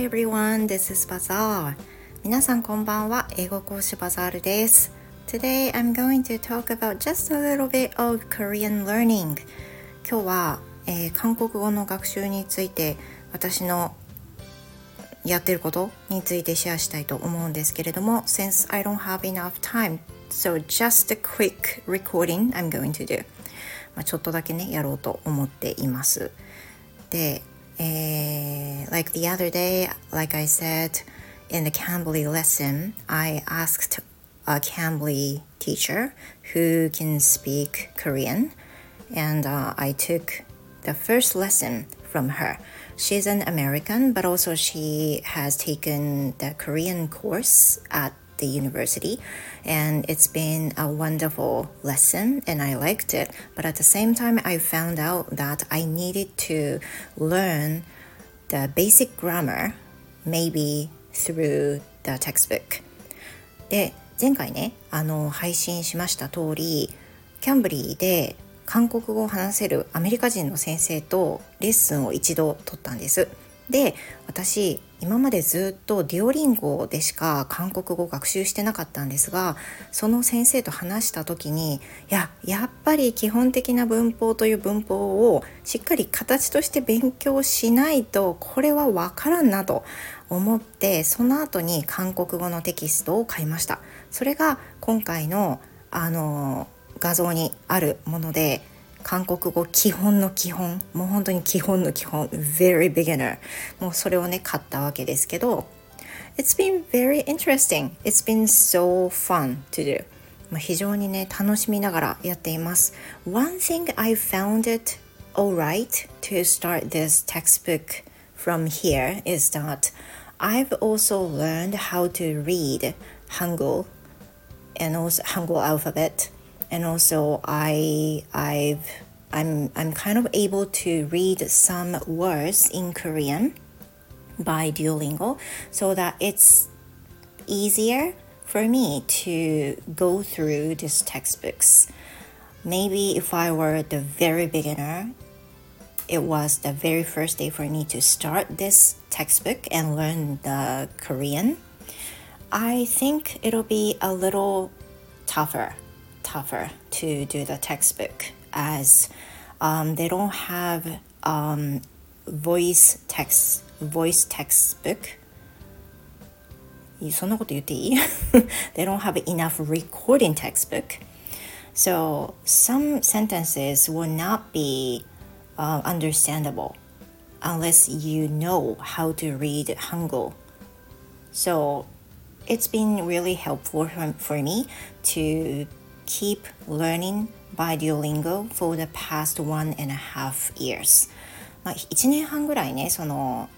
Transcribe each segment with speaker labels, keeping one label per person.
Speaker 1: Hi everyone, this is Bazaar. 皆さんこんばんは。英語講師バザールです。Today I'm going to talk about just a little bit of Korean learning. 今日は、えー、韓国語の学習について私のやってることについてシェアしたいと思うんですけれども Since I don't have enough time, so just a quick recording I'm going to do. まあ、ちょっとだけねやろうと思っています。で、えー、like the other day, like I said in the Cambly lesson, I asked a Cambly teacher who can speak Korean, and uh, I took the first lesson from her. She's an American, but also she has taken the Korean course at the university and it's been a wonderful lesson and I liked it. But at the same time, I found out that I needed to learn the basic grammar maybe through the textbook. で、前回ね、あの、配信しました通り、キャンブリーで韓国語を話せるアメリカ人の先生とレッスンを一度取ったんです。で私今までずっとデュオリンゴでしか韓国語を学習してなかったんですがその先生と話した時にいややっぱり基本的な文法という文法をしっかり形として勉強しないとこれはわからんなと思ってその後に韓国語のテキストを買いました。それが今回のあの画像にあるもので韓国語基本の基本もう本当に基本の基本 very beginner もうそれをね買ったわけですけど It's been very interesting It's been so fun to do まあ非常にね楽しみながらやっています One thing I found it alright to start this textbook from here is that I've also learned how to read Hangul and also Hangul alphabet and also I I've I'm I'm kind of able to read some words in Korean by Duolingo so that it's easier for me to go through these textbooks. Maybe if I were the very beginner, it was the very first day for me to start this textbook and learn the Korean. I think it'll be a little tougher tougher to do the textbook as um, they don't have um, voice text voice textbook そんなこと言っていい They don't have enough recording textbook so some sentences will not be uh, understandable unless you know how to read Hangul so it's been really helpful for, for me to keep learning by Duolingo for the past one and a half years. まあ1年半ぐらいねその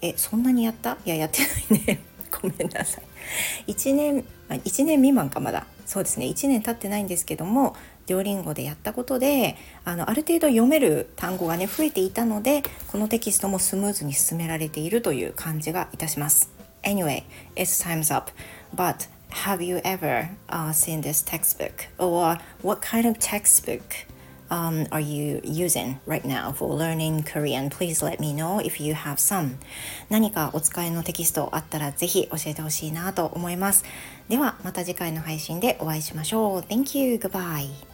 Speaker 1: えそんなにやった？いややってないね。ごめんなさい。1年1年未満かまだ。そうですね。1年経ってないんですけどもデュオリンゴでやったことであのある程度読める単語がね増えていたのでこのテキストもスムーズに進められているという感じがいたします。Anyway, it's time's up. But have you ever uh, seen this textbook or what kind of textbook um, are you using right now for learning Korean? Please let me know if you have some. 何かお使いのテキストあったらぜひ教えてほしいなと思います。ではまた次回の配信でお会いしましょう。Thank you. Goodbye.